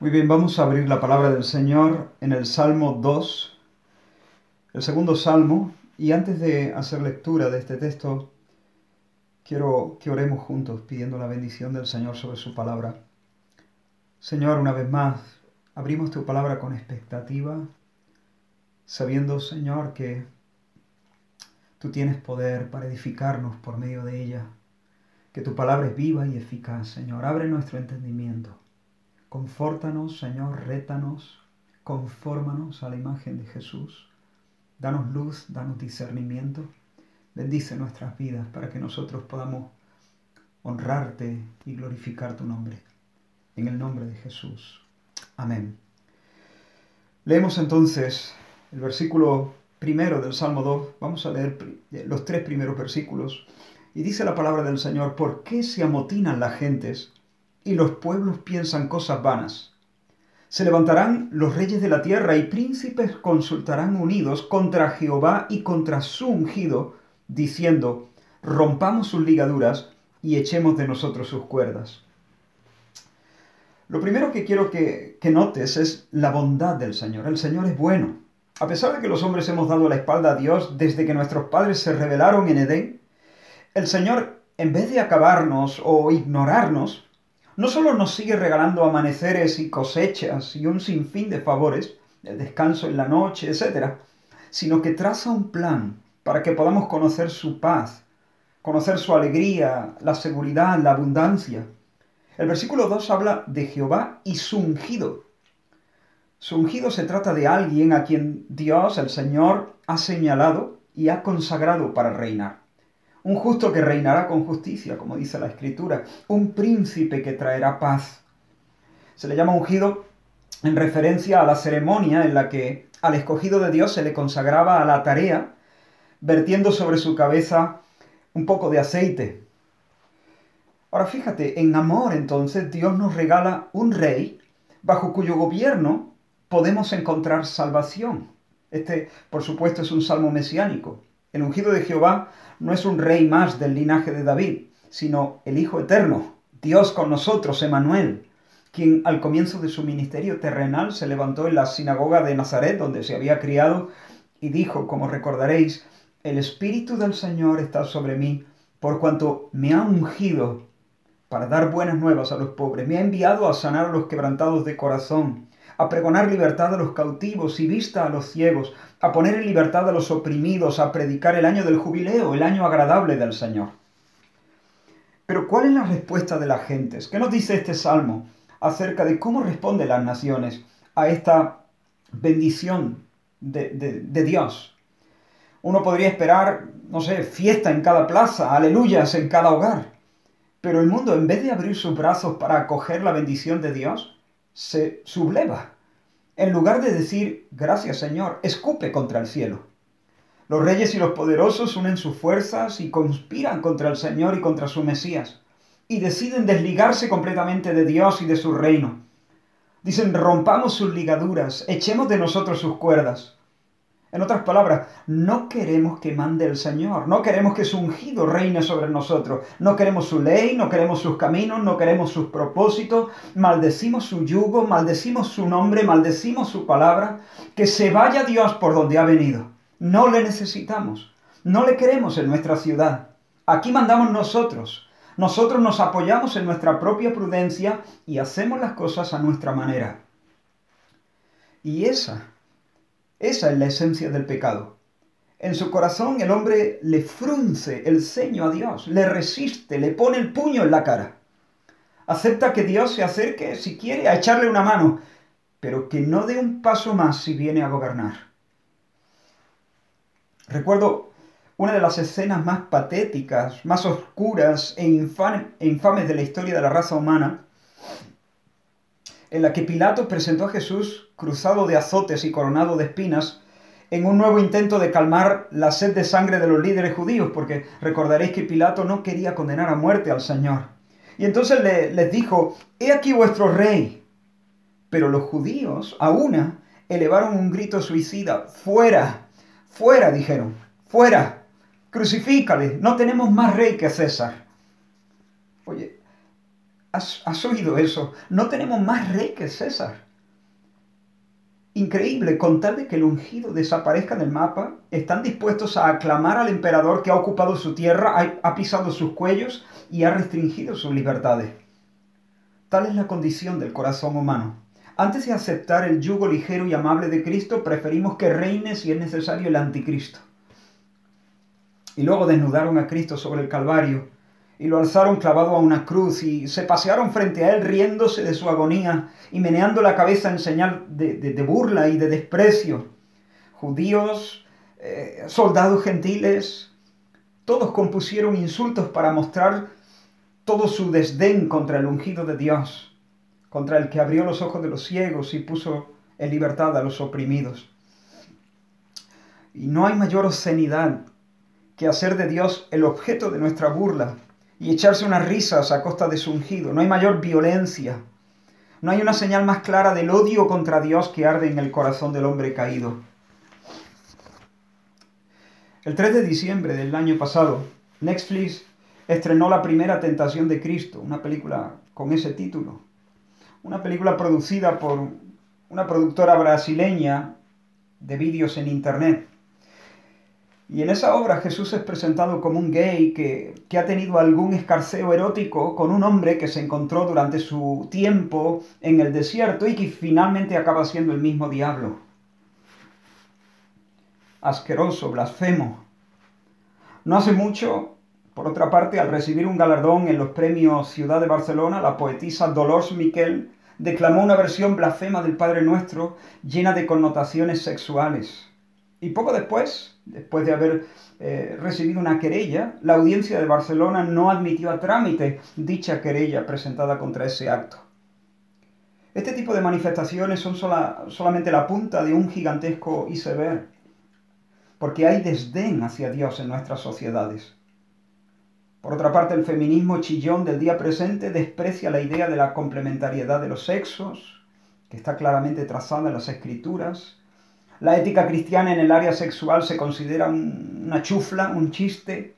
Muy bien, vamos a abrir la palabra del Señor en el Salmo 2, el segundo Salmo, y antes de hacer lectura de este texto, quiero que oremos juntos pidiendo la bendición del Señor sobre su palabra. Señor, una vez más, abrimos tu palabra con expectativa, sabiendo, Señor, que tú tienes poder para edificarnos por medio de ella, que tu palabra es viva y eficaz, Señor. Abre nuestro entendimiento Confórtanos, Señor, rétanos, confórmanos a la imagen de Jesús. Danos luz, danos discernimiento. Bendice nuestras vidas para que nosotros podamos honrarte y glorificar tu nombre. En el nombre de Jesús. Amén. Leemos entonces el versículo primero del Salmo 2. Vamos a leer los tres primeros versículos. Y dice la palabra del Señor, ¿por qué se amotinan las gentes? Y los pueblos piensan cosas vanas. Se levantarán los reyes de la tierra y príncipes consultarán unidos contra Jehová y contra su ungido, diciendo, rompamos sus ligaduras y echemos de nosotros sus cuerdas. Lo primero que quiero que, que, notes es la bondad del Señor. El Señor es bueno. A pesar de que los hombres hemos dado la espalda a Dios desde que nuestros padres se rebelaron en Edén, el Señor, en vez de acabarnos o ignorarnos, no solo nos sigue regalando amaneceres y cosechas y un sinfín de favores, el descanso en la noche, etc., sino que traza un plan para que podamos conocer su paz, conocer su alegría, la seguridad, la abundancia. El versículo 2 habla de Jehová y su ungido. Su ungido se trata de alguien a quien Dios, el Señor, ha señalado y ha consagrado para reinar un justo que reinará con justicia, como dice la escritura, un príncipe que traerá paz. Se le llama ungido en referencia a la ceremonia en la que al escogido de Dios se le consagraba a la tarea, vertiendo sobre su cabeza un poco de aceite. Ahora fíjate, en amor entonces Dios nos regala un rey bajo cuyo gobierno podemos encontrar salvación. Este, por supuesto, es un salmo mesiánico. El ungido de Jehová no es un rey más del linaje de David, sino el Hijo Eterno, Dios con nosotros, Emanuel, quien al comienzo de su ministerio terrenal se levantó en la sinagoga de Nazaret, donde se había criado, y dijo, como recordaréis, el Espíritu del Señor está sobre mí, por cuanto me ha ungido para dar buenas nuevas a los pobres, me ha enviado a sanar a los quebrantados de corazón, a pregonar libertad a los cautivos y vista a los ciegos, a poner en libertad a los oprimidos, a predicar el año del jubileo, el año agradable del Señor. Pero ¿cuál es la respuesta de las gentes? ¿Qué nos dice este salmo acerca de cómo responden las naciones a esta bendición de, de Dios? Uno podría esperar, no sé, fiesta en cada plaza, aleluyas en cada hogar. Pero el mundo, en vez de abrir sus brazos para acoger la bendición de Dios, se subleva. En lugar de decir, gracias Señor, escupe contra el cielo. Los reyes y los poderosos unen sus fuerzas y conspiran contra el Señor y contra su Mesías, y deciden desligarse completamente de Dios y de su reino. Dicen, rompamos sus ligaduras, echemos de nosotros sus cuerdas. En otras palabras, no queremos que mande el Señor, no queremos que su ungido reine sobre nosotros, no queremos su ley, no queremos sus caminos, no queremos sus propósitos, maldecimos su yugo, maldecimos su nombre, maldecimos su palabra, que se vaya Dios por donde ha venido. No le necesitamos, no le queremos en nuestra ciudad. Aquí mandamos nosotros, nosotros nos apoyamos en nuestra propia prudencia y hacemos las cosas a nuestra manera. Y esa esa es la esencia del pecado. En su corazón el hombre le frunce el ceño a Dios, le resiste, le pone el puño en la cara. Acepta que Dios se acerque, si quiere, a echarle una mano, pero que no dé un paso más si viene a gobernar. Recuerdo una de las escenas más patéticas, más oscuras e, infames de la historia de la raza humana, en la que Pilato presentó a Jesús cruzado de azotes y coronado de espinas en un nuevo intento de calmar la sed de sangre de los líderes judíos, porque recordaréis que Pilato no quería condenar a muerte al Señor. Y entonces les dijo, he aquí vuestro rey. Pero los judíos, a una, elevaron un grito suicida, fuera, fuera, dijeron, fuera, crucifícale, no tenemos más rey que César. Oye, ¿Has, ¿Has oído eso? No tenemos más rey que César. Increíble, con tal de que el ungido desaparezca del mapa, están dispuestos a aclamar al emperador que ha ocupado su tierra, ha, ha pisado sus cuellos y ha restringido sus libertades. Tal es la condición del corazón humano. Antes de aceptar el yugo ligero y amable de Cristo, preferimos que reine si es necesario el anticristo. Y luego desnudaron a Cristo sobre el Calvario y lo alzaron clavado a una cruz y se pasearon frente a él riéndose de su agonía y meneando la cabeza en señal de, burla y de desprecio. Judíos, eh, soldados gentiles, todos compusieron insultos para mostrar todo su desdén contra el ungido de Dios, contra el que abrió los ojos de los ciegos y puso en libertad a los oprimidos. Y no hay mayor obscenidad que hacer de Dios el objeto de nuestra burla y echarse unas risas a costa de su ungido. No hay mayor violencia. No hay una señal más clara del odio contra Dios que arde en el corazón del hombre caído. El 3 de diciembre del año pasado, Netflix estrenó La primera tentación de Cristo, una película con ese título. Una película producida por una productora brasileña de vídeos en Internet. Y en esa obra Jesús es presentado como un gay que, ha tenido algún escarceo erótico con un hombre que se encontró durante su tiempo en el desierto y que finalmente acaba siendo el mismo diablo. Asqueroso, blasfemo. No hace mucho, por otra parte, al recibir un galardón en los premios Ciudad de Barcelona, la poetisa Dolores Miquel declamó una versión blasfema del Padre Nuestro llena de connotaciones sexuales. Y poco después, después de haber eh, recibido una querella, la audiencia de Barcelona no admitió a trámite dicha querella presentada contra ese acto. Este tipo de manifestaciones son solamente la punta de un gigantesco iceberg, porque hay desdén hacia Dios en nuestras sociedades. Por otra parte, el feminismo chillón del día presente desprecia la idea de la complementariedad de los sexos, que está claramente trazada en las escrituras, la ética cristiana en el área sexual se considera una chufla, un chiste.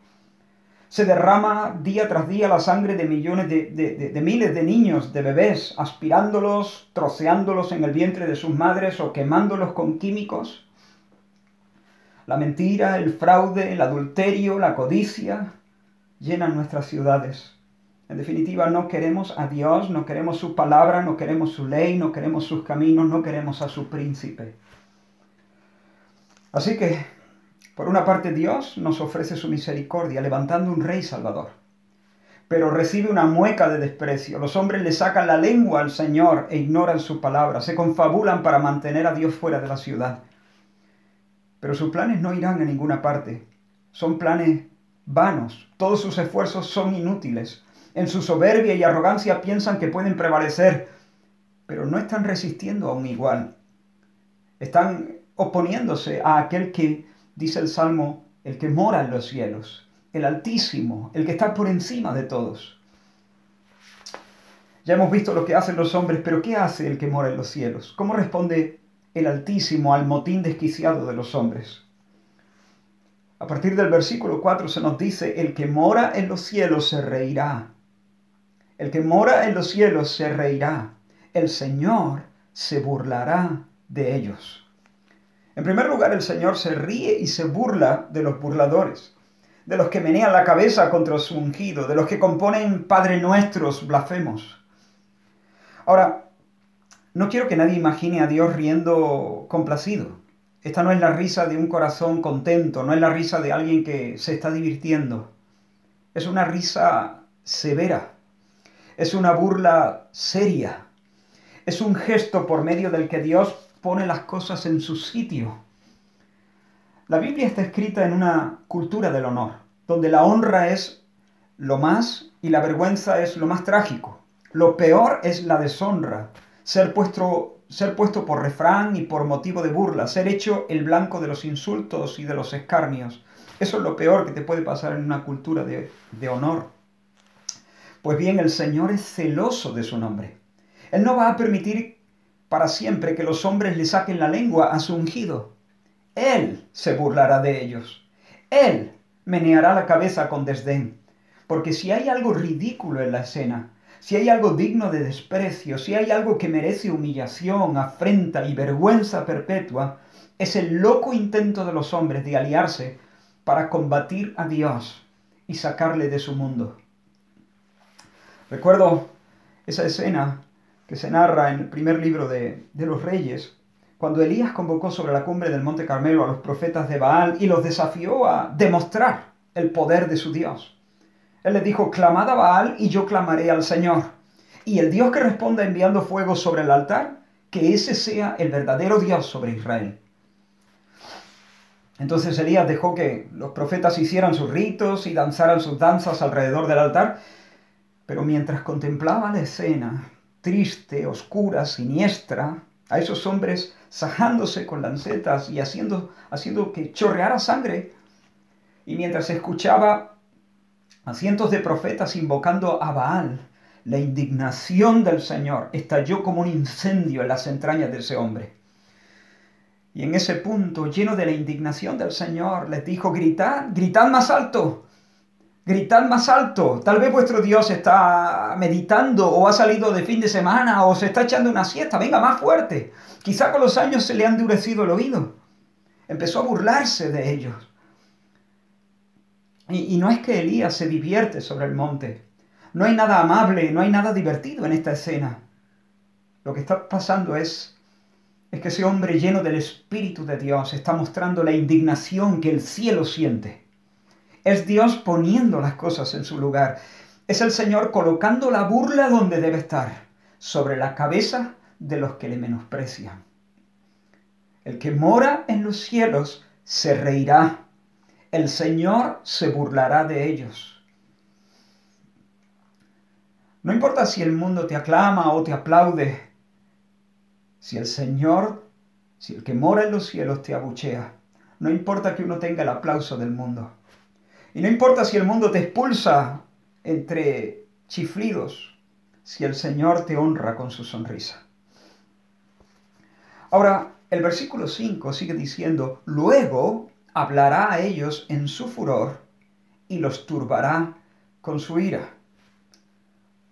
Se derrama día tras día la sangre de millones de, de, miles de niños, de bebés, aspirándolos, troceándolos en el vientre de sus madres o quemándolos con químicos. La mentira, el fraude, el adulterio, la codicia llenan nuestras ciudades. En definitiva, no queremos a Dios, no queremos su palabra, no queremos su ley, no queremos sus caminos, no queremos a su príncipe. Así que, por una parte, Dios nos ofrece su misericordia, levantando un rey salvador. Pero recibe una mueca de desprecio. Los hombres le sacan la lengua al Señor e ignoran su palabra. Se confabulan para mantener a Dios fuera de la ciudad. Pero sus planes no irán a ninguna parte. Son planes vanos. Todos sus esfuerzos son inútiles. En su soberbia y arrogancia piensan que pueden prevalecer, pero no están resistiendo a un igual. Están oponiéndose a aquel que, dice el Salmo, el que mora en los cielos, el Altísimo, el que está por encima de todos. Ya hemos visto lo que hacen los hombres, pero ¿qué hace el que mora en los cielos? ¿Cómo responde el Altísimo al motín desquiciado de los hombres? A partir del versículo 4 se nos dice, el que mora en los cielos se reirá. El que mora en los cielos se reirá. El Señor se burlará de ellos. En primer lugar, el Señor se ríe y se burla de los burladores, de los que menean la cabeza contra su ungido, de los que componen Padre Nuestros blasfemos. Ahora, no quiero que nadie imagine a Dios riendo complacido. Esta no es la risa de un corazón contento, no es la risa de alguien que se está divirtiendo. Es una risa severa, es una burla seria, es un gesto por medio del que Dios pone las cosas en su sitio. La Biblia está escrita en una cultura del honor, donde la honra es lo más y la vergüenza es lo más trágico. Lo peor es la deshonra, ser puesto, ser puesto por refrán y por motivo de burla, ser hecho el blanco de los insultos y de los escarnios. Eso es lo peor que te puede pasar en una cultura de, de honor. Pues bien, el Señor es celoso de su nombre. Él no va a permitir para siempre que los hombres le saquen la lengua a su ungido. Él se burlará de ellos. Él meneará la cabeza con desdén. Porque si hay algo ridículo en la escena, si hay algo digno de desprecio, si hay algo que merece humillación, afrenta y vergüenza perpetua, es el loco intento de los hombres de aliarse para combatir a Dios y sacarle de su mundo. Recuerdo esa escena que se narra en el primer libro de, de los reyes, cuando Elías convocó sobre la cumbre del Monte Carmelo a los profetas de Baal y los desafió a demostrar el poder de su Dios. Él les dijo, clamad a Baal y yo clamaré al Señor. Y el Dios que responda enviando fuego sobre el altar, que ese sea el verdadero Dios sobre Israel. Entonces Elías dejó que los profetas hicieran sus ritos y danzaran sus danzas alrededor del altar, pero mientras contemplaba la escena, triste, oscura, siniestra, a esos hombres sajándose con lancetas y haciendo, haciendo que chorreara sangre, y mientras escuchaba a cientos de profetas invocando a Baal, la indignación del Señor estalló como un incendio en las entrañas de ese hombre. Y en ese punto, lleno de la indignación del Señor, les dijo, gritad, gritad más alto, gritad más alto. Tal vez vuestro Dios está meditando o ha salido de fin de semana o se está echando una siesta. Venga, más fuerte. Quizá con los años se le ha endurecido el oído. Empezó a burlarse de ellos. Y, no es que Elías se divierte sobre el monte. No hay nada amable, no hay nada divertido en esta escena. Lo que está pasando es, es que ese hombre lleno del Espíritu de Dios está mostrando la indignación que el cielo siente. Es Dios poniendo las cosas en su lugar. Es el Señor colocando la burla donde debe estar, sobre la cabeza de los que le menosprecian. El que mora en los cielos se reirá el Señor se burlará de ellos. No importa si el mundo te aclama o te aplaude, si el Señor, si el que mora en los cielos te abuchea, no importa que uno tenga el aplauso del mundo. Y no importa si el mundo te expulsa entre chiflidos, si el Señor te honra con su sonrisa. Ahora, el versículo 5 sigue diciendo, luego hablará a ellos en su furor y los turbará con su ira.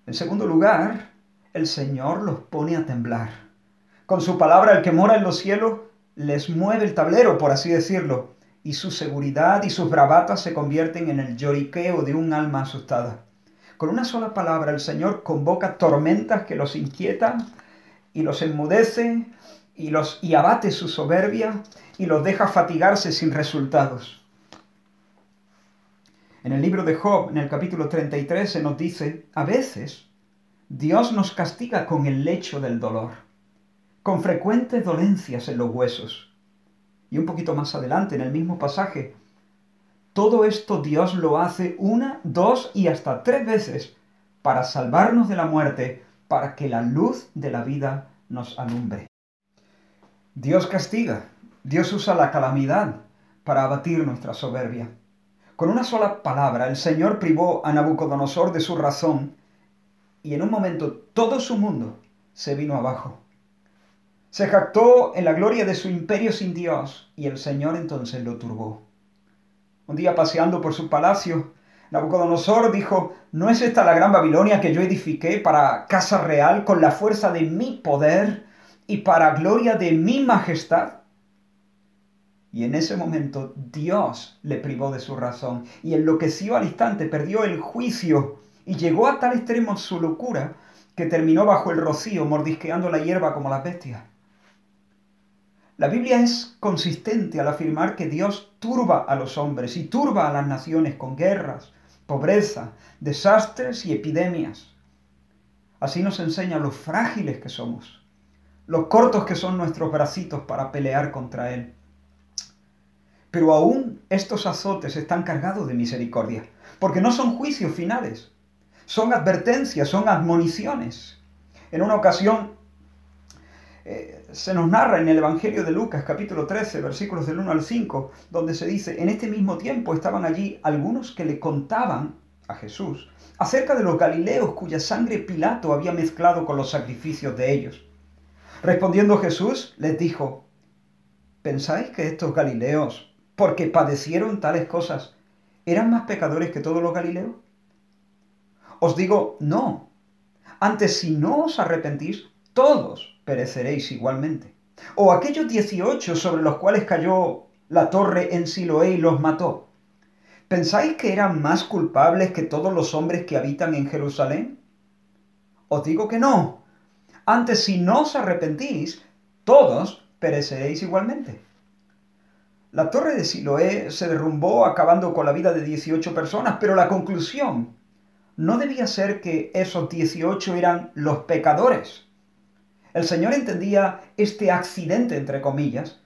En segundo lugar, el Señor los pone a temblar. Con su palabra el que mora en los cielos les mueve el tablero, por así decirlo, y su seguridad y sus bravatas se convierten en el lloriqueo de un alma asustada. Con una sola palabra el Señor convoca tormentas que los inquietan y los enmudece y, los, y abate su soberbia y los deja fatigarse sin resultados. En el libro de Job, en el capítulo 33, se nos dice, a veces Dios nos castiga con el lecho del dolor, con frecuentes dolencias en los huesos. Y un poquito más adelante, en el mismo pasaje, todo esto Dios lo hace una, dos y hasta tres veces para salvarnos de la muerte, para que la luz de la vida nos alumbre. Dios castiga, Dios usa la calamidad para abatir nuestra soberbia. Con una sola palabra, el Señor privó a Nabucodonosor de su razón y en un momento todo su mundo se vino abajo. Se jactó en la gloria de su imperio sin Dios y el Señor entonces lo turbó. Un día paseando por su palacio, Nabucodonosor dijo, ¿no es esta la gran Babilonia que yo edifiqué para casa real con la fuerza de mi poder y para gloria de mi majestad. Y en ese momento Dios le privó de su razón y enloqueció al instante, perdió el juicio y llegó a tal extremo su locura que terminó bajo el rocío mordisqueando la hierba como las bestias. La Biblia es consistente al afirmar que Dios turba a los hombres y turba a las naciones con guerras, pobreza, desastres y epidemias. Así nos enseña lo frágiles que somos los cortos que son nuestros bracitos para pelear contra Él. Pero aún estos azotes están cargados de misericordia, porque no son juicios finales, son advertencias, son admoniciones. En una ocasión eh, se nos narra en el Evangelio de Lucas capítulo 13, versículos del 1 al 5, donde se dice, en este mismo tiempo estaban allí algunos que le contaban a Jesús acerca de los Galileos cuya sangre Pilato había mezclado con los sacrificios de ellos. Respondiendo Jesús, les dijo, ¿pensáis que estos Galileos, porque padecieron tales cosas, eran más pecadores que todos los Galileos? Os digo, no. Antes, si no os arrepentís, todos pereceréis igualmente. O aquellos dieciocho sobre los cuales cayó la torre en Siloé y los mató. ¿Pensáis que eran más culpables que todos los hombres que habitan en Jerusalén? Os digo que no. Antes, si no os arrepentís, todos pereceréis igualmente. La torre de Siloé se derrumbó acabando con la vida de 18 personas, pero la conclusión no debía ser que esos 18 eran los pecadores. El Señor entendía este accidente, entre comillas,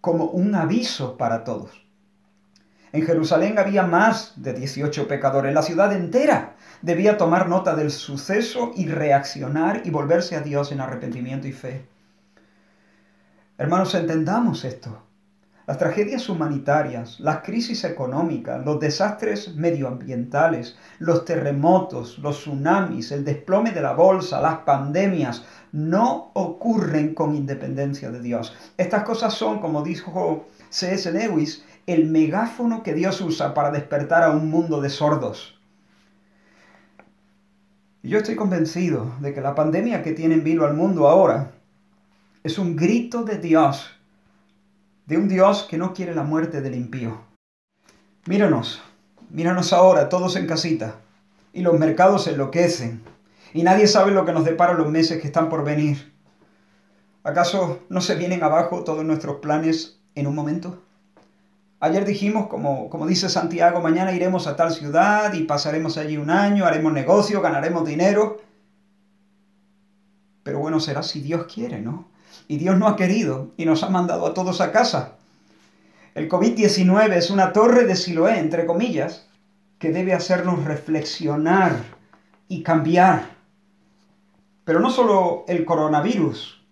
como un aviso para todos. En Jerusalén había más de 18 pecadores. La ciudad entera debía tomar nota del suceso y reaccionar y volverse a Dios en arrepentimiento y fe. Hermanos, entendamos esto. Las tragedias humanitarias, las crisis económicas, los desastres medioambientales, los terremotos, los tsunamis, el desplome de la bolsa, las pandemias, no ocurren con independencia de Dios. Estas cosas son, como dijo C.S. Lewis, el megáfono que Dios usa para despertar a un mundo de sordos. Yo estoy convencido de que la pandemia que tiene en vilo al mundo ahora es un grito de Dios de un Dios que no quiere la muerte del impío. Míranos, míranos ahora, todos en casita, y los mercados enloquecen, y nadie sabe lo que nos depara los meses que están por venir. ¿Acaso no se vienen abajo todos nuestros planes en un momento? Ayer dijimos, como, como dice Santiago, mañana iremos a tal ciudad y pasaremos allí un año, haremos negocio, ganaremos dinero. Pero bueno, será si Dios quiere, ¿no? Y Dios no ha querido y nos ha mandado a todos a casa. El COVID-19 es una torre de Siloé, entre comillas, que debe hacernos reflexionar y cambiar. Pero no solo el coronavirus.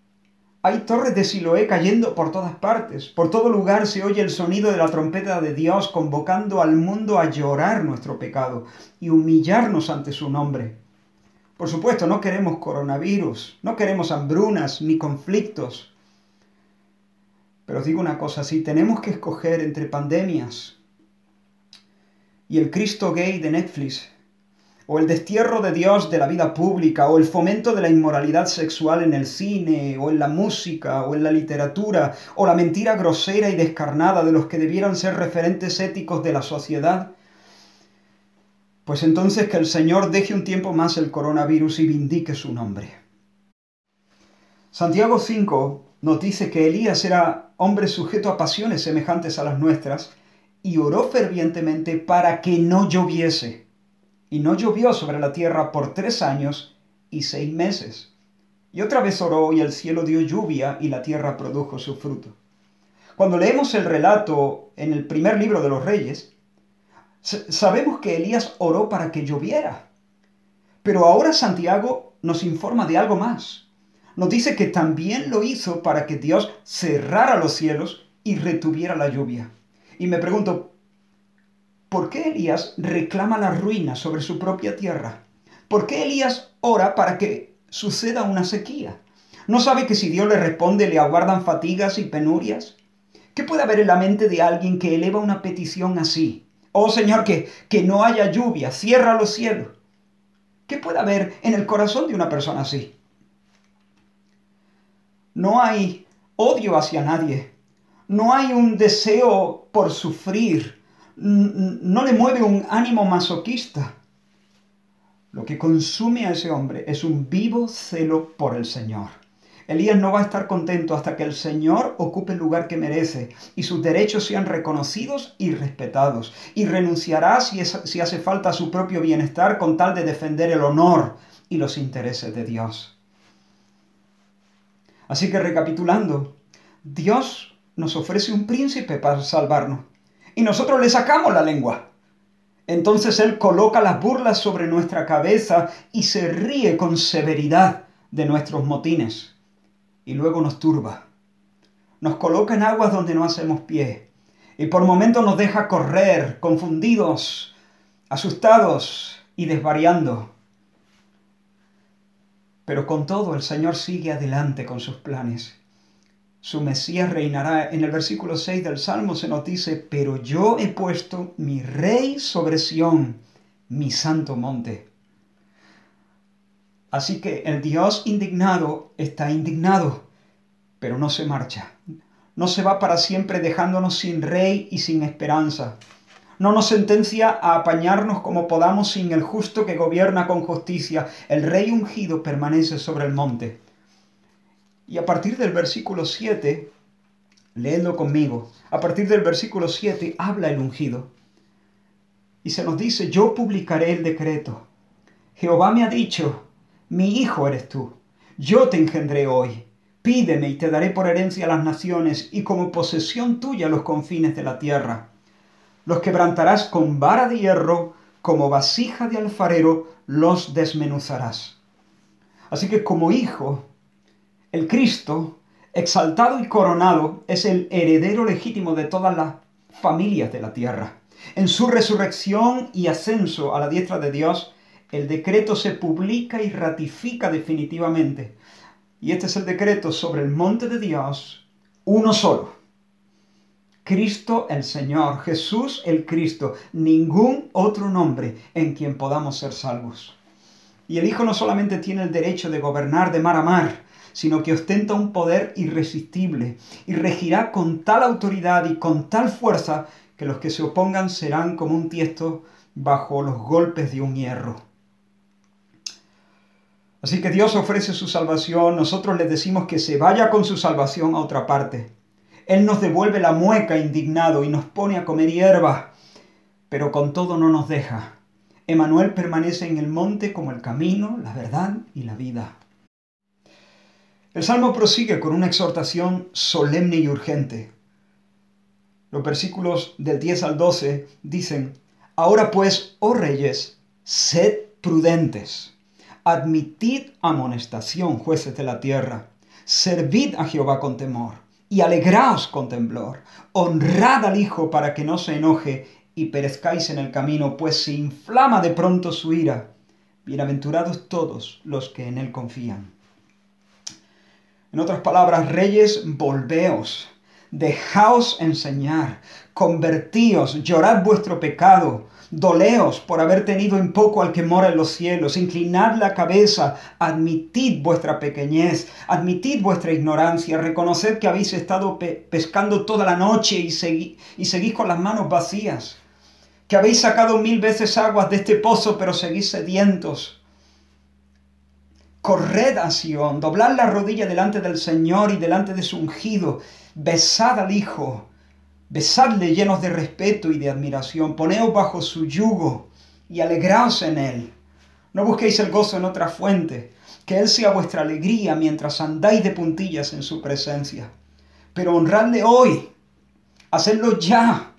Hay torres de Siloé cayendo por todas partes. Por todo lugar se oye el sonido de la trompeta de Dios convocando al mundo a llorar nuestro pecado y humillarnos ante su nombre. Por supuesto, no queremos coronavirus, no queremos hambrunas ni conflictos. Pero os digo una cosa, si tenemos que escoger entre pandemias y el Cristo gay de Netflix, o el destierro de Dios de la vida pública, o el fomento de la inmoralidad sexual en el cine, o en la música, o en la literatura, o la mentira grosera y descarnada de los que debieran ser referentes éticos de la sociedad, pues entonces que el Señor deje un tiempo más el coronavirus y vindique su nombre. Santiago 5 nos dice que Elías era hombre sujeto a pasiones semejantes a las nuestras y oró fervientemente para que no lloviese. Y no llovió sobre la tierra por tres años y seis meses. Y otra vez oró y el cielo dio lluvia y la tierra produjo su fruto. Cuando leemos el relato en el primer libro de los reyes, Sabemos que Elías oró para que lloviera. Pero ahora Santiago nos informa de algo más. Nos dice que también lo hizo para que Dios cerrara los cielos y retuviera la lluvia. Y me pregunto, ¿por qué Elías reclama la ruina sobre su propia tierra? ¿Por qué Elías ora para que suceda una sequía? ¿No sabe que si Dios le responde le aguardan fatigas y penurias? ¿Qué puede haber en la mente de alguien que eleva una petición así? Oh Señor, que, que no haya lluvia, cierra los cielos. ¿Qué puede haber en el corazón de una persona así? No hay odio hacia nadie. No hay un deseo por sufrir. No le mueve un ánimo masoquista. Lo que consume a ese hombre es un vivo celo por el Señor. Elías no va a estar contento hasta que el Señor ocupe el lugar que merece y sus derechos sean reconocidos y respetados. Y renunciará si, si hace falta a su propio bienestar con tal de defender el honor y los intereses de Dios. Así que recapitulando, Dios nos ofrece un príncipe para salvarnos y nosotros le sacamos la lengua. Entonces Él coloca las burlas sobre nuestra cabeza y se ríe con severidad de nuestros motines y luego nos turba. Nos coloca en aguas donde no hacemos pie y por momentos nos deja correr, confundidos, asustados y desvariando. Pero con todo el Señor sigue adelante con sus planes. Su Mesías reinará. En el versículo 6 del Salmo se nos dice, pero yo he puesto mi rey sobre Sión, mi santo monte. Así que el Dios indignado está indignado, pero no se marcha. No se va para siempre dejándonos sin rey y sin esperanza. No nos sentencia a apañarnos como podamos sin el justo que gobierna con justicia. El rey ungido permanece sobre el monte. Y a partir del versículo 7, leedlo conmigo, a partir del versículo 7 habla el ungido. Y se nos dice, yo publicaré el decreto. Jehová me ha dicho, mi hijo eres tú. Yo te engendré hoy. Pídeme y te daré por herencia a las naciones y como posesión tuya los confines de la tierra. Los quebrantarás con vara de hierro, como vasija de alfarero los desmenuzarás. Así que como hijo, el Cristo, exaltado y coronado, es el heredero legítimo de todas las familias de la tierra. En su resurrección y ascenso a la diestra de Dios, el decreto se publica y ratifica definitivamente. Y este es el decreto sobre el monte de Dios, uno solo. Cristo el Señor, Jesús el Cristo, ningún otro nombre en quien podamos ser salvos. Y el Hijo no solamente tiene el derecho de gobernar de mar a mar, sino que ostenta un poder irresistible y regirá con tal autoridad y con tal fuerza que los que se opongan serán como un tiesto bajo los golpes de un hierro. Así que Dios ofrece su salvación, nosotros le decimos que se vaya con su salvación a otra parte. Él nos devuelve la mueca indignado y nos pone a comer hierba, pero con todo no nos deja. Emanuel permanece en el monte como el camino, la verdad y la vida. El salmo prosigue con una exhortación solemne y urgente. Los versículos del 10 al 12 dicen, Ahora pues, oh reyes, sed prudentes Admitid amonestación, jueces de la tierra. Servid a Jehová con temor y alegraos con temblor. Honrad al Hijo para que no se enoje y perezcáis en el camino, pues se inflama de pronto su ira. Bienaventurados todos los que en él confían. En otras palabras, reyes, volveos, dejaos enseñar, convertíos, llorad vuestro pecado, Doleos por haber tenido en poco al que mora en los cielos. Inclinad la cabeza, admitid vuestra pequeñez, admitid vuestra ignorancia, reconoced que habéis estado pescando toda la noche y, y seguís con las manos vacías, que habéis sacado mil veces aguas de este pozo, pero seguís sedientos. Corred a Sion, doblad la rodilla delante del Señor y delante de su ungido, besad al Hijo Besadle llenos de respeto y de admiración, poneos bajo su yugo y alegraos en él. No busquéis el gozo en otra fuente, que él sea vuestra alegría mientras andáis de puntillas en su presencia. Pero honradle hoy, hacedlo ya.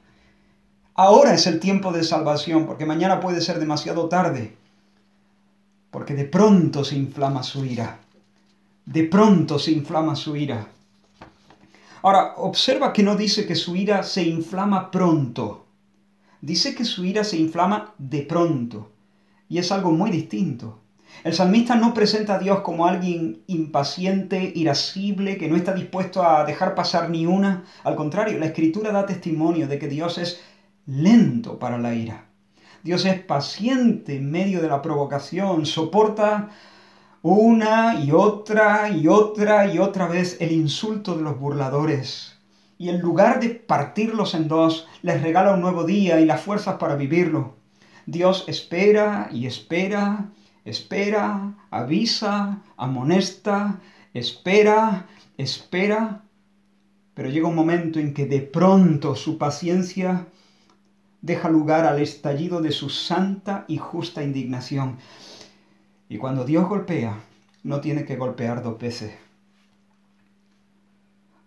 Ahora es el tiempo de salvación, porque mañana puede ser demasiado tarde, porque de pronto se inflama su ira. De pronto se inflama su ira. Ahora, observa que no dice que su ira se inflama pronto. Dice que su ira se inflama de pronto. Y es algo muy distinto. El salmista no presenta a Dios como alguien impaciente, irascible, que no está dispuesto a dejar pasar ni una. Al contrario, la escritura da testimonio de que Dios es lento para la ira. Dios es paciente en medio de la provocación, soporta una y otra y otra y otra vez el insulto de los burladores. Y en lugar de partirlos en dos, les regala un nuevo día y las fuerzas para vivirlo. Dios espera y espera, espera, avisa, amonesta, espera, espera. Pero llega un momento en que de pronto su paciencia deja lugar al estallido de su santa y justa indignación. Y cuando Dios golpea, no tiene que golpear dos veces.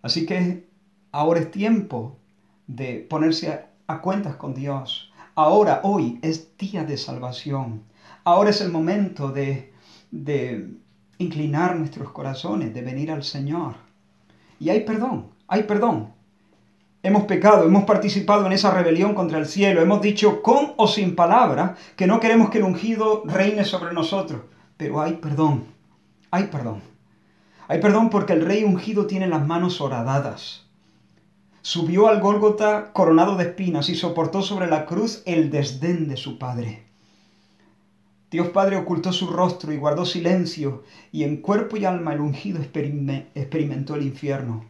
Así que ahora es tiempo de ponerse a, cuentas con Dios. Ahora, hoy es día de salvación. Ahora es el momento de, de inclinar nuestros corazones, de venir al Señor. Y hay perdón, hay perdón. Hemos pecado, hemos participado en esa rebelión contra el cielo, hemos dicho con o sin palabra que no queremos que el ungido reine sobre nosotros, pero hay perdón, hay perdón. Hay perdón porque el rey ungido tiene las manos horadadas. Subió al Gólgota coronado de espinas y soportó sobre la cruz el desdén de su padre. Dios Padre ocultó su rostro y guardó silencio, y en cuerpo y alma el ungido experimentó el infierno.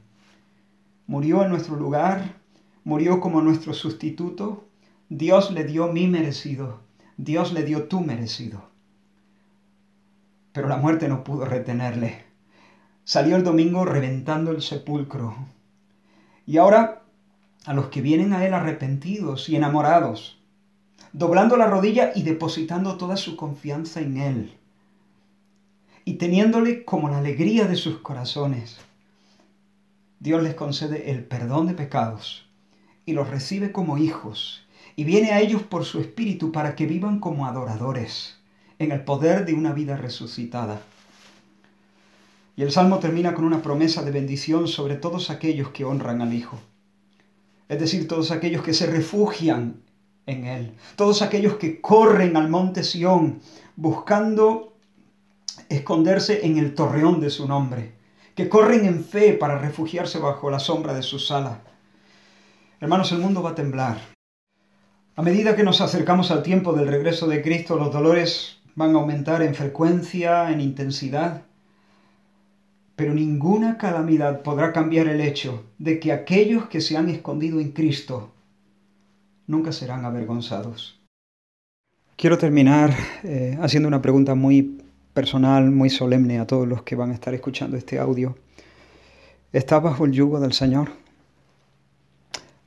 Murió en nuestro lugar, murió como nuestro sustituto. Dios le dio mi merecido, Dios le dio tu merecido. Pero la muerte no pudo retenerle. Salió el domingo reventando el sepulcro. Y ahora a los que vienen a Él arrepentidos y enamorados, doblando la rodilla y depositando toda su confianza en Él, y teniéndole como la alegría de sus corazones, Dios les concede el perdón de pecados y los recibe como hijos, y viene a ellos por su espíritu para que vivan como adoradores en el poder de una vida resucitada. Y el salmo termina con una promesa de bendición sobre todos aquellos que honran al Hijo es decir, todos aquellos que se refugian en Él, todos aquellos que corren al monte Sión buscando esconderse en el torreón de su nombre, que corren en fe para refugiarse bajo la sombra de su sala. Hermanos, el mundo va a temblar. A medida que nos acercamos al tiempo del regreso de Cristo, los dolores van a aumentar en frecuencia, en intensidad pero ninguna calamidad podrá cambiar el hecho de que aquellos que se han escondido en Cristo nunca serán avergonzados. Quiero terminar eh, haciendo una pregunta muy personal, muy solemne a todos los que van a estar escuchando este audio. ¿Estás bajo el yugo del Señor?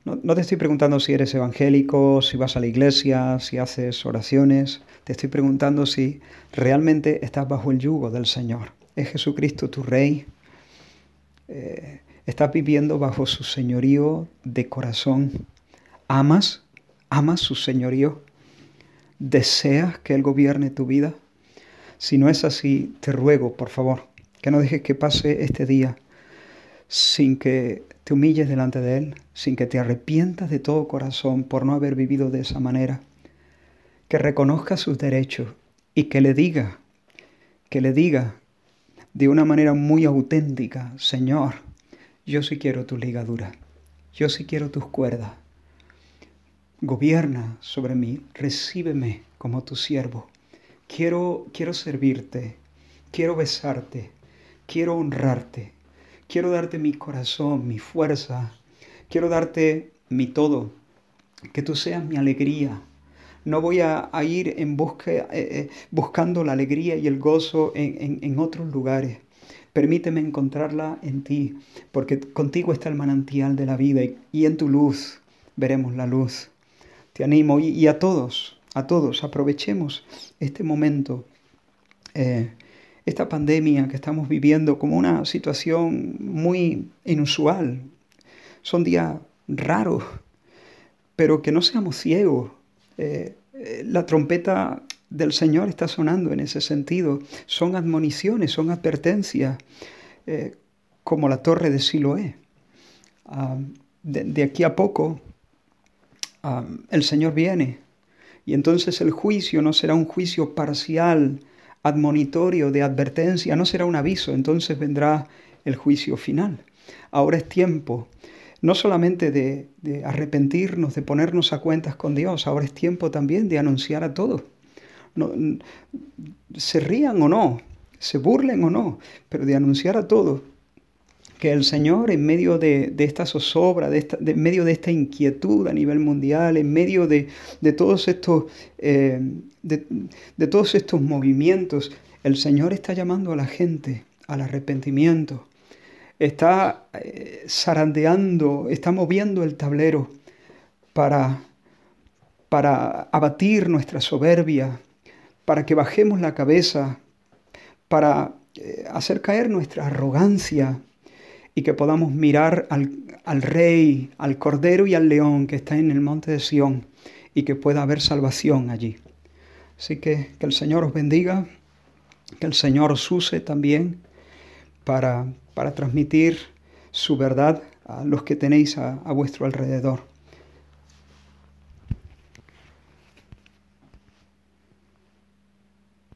No, te estoy preguntando si eres evangélico, si vas a la iglesia, si haces oraciones. Te estoy preguntando si realmente estás bajo el yugo del Señor. ¿Es Jesucristo tu Rey? Eh, ¿Estás viviendo bajo su señorío de corazón? ¿Amas? ¿Amas su señorío? ¿Deseas que Él gobierne tu vida? Si no es así, te ruego, por favor, que no dejes que pase este día sin que te humilles delante de Él, sin que te arrepientas de todo corazón por no haber vivido de esa manera, que reconozca sus derechos y que le diga, que le diga de una manera muy auténtica, Señor, yo sí quiero tu ligadura, yo sí quiero tus cuerdas. Gobierna sobre mí, recíbeme como tu siervo. Quiero, quiero servirte, quiero besarte, quiero honrarte, quiero darte mi corazón, mi fuerza, quiero darte mi todo, que tú seas mi alegría, no voy a, ir en eh, eh, buscando la alegría y el gozo en, otros lugares. Permíteme encontrarla en ti, porque contigo está el manantial de la vida y, en tu luz veremos la luz. Te animo y, a todos, a todos, aprovechemos este momento, eh, esta pandemia que estamos viviendo como una situación muy inusual. Son días raros, pero que no seamos ciegos eh, eh, la trompeta del Señor está sonando en ese sentido. Son admoniciones, son advertencias, como la torre de Siloé. Ah, de, aquí a poco ah, el Señor viene y entonces el juicio no será un juicio parcial, admonitorio, de advertencia, no será un aviso, entonces vendrá el juicio final. Ahora es tiempo no solamente de, arrepentirnos, de ponernos a cuentas con Dios, ahora es tiempo también de anunciar a todos. se rían o no, se burlen o no, pero de anunciar a todos que el Señor en medio de, esta zozobra, de en medio de esta inquietud a nivel mundial, en medio de, todos estos, eh, de todos estos movimientos, el Señor está llamando a la gente al arrepentimiento, está eh, zarandeando, está moviendo el tablero para, para abatir nuestra soberbia, para que bajemos la cabeza, para eh, hacer caer nuestra arrogancia y que podamos mirar al, al, Rey, al Cordero y al León que está en el monte de Sión y que pueda haber salvación allí. Así que que el Señor os bendiga, que el Señor os use también para, para transmitir su verdad a los que tenéis a, a vuestro alrededor.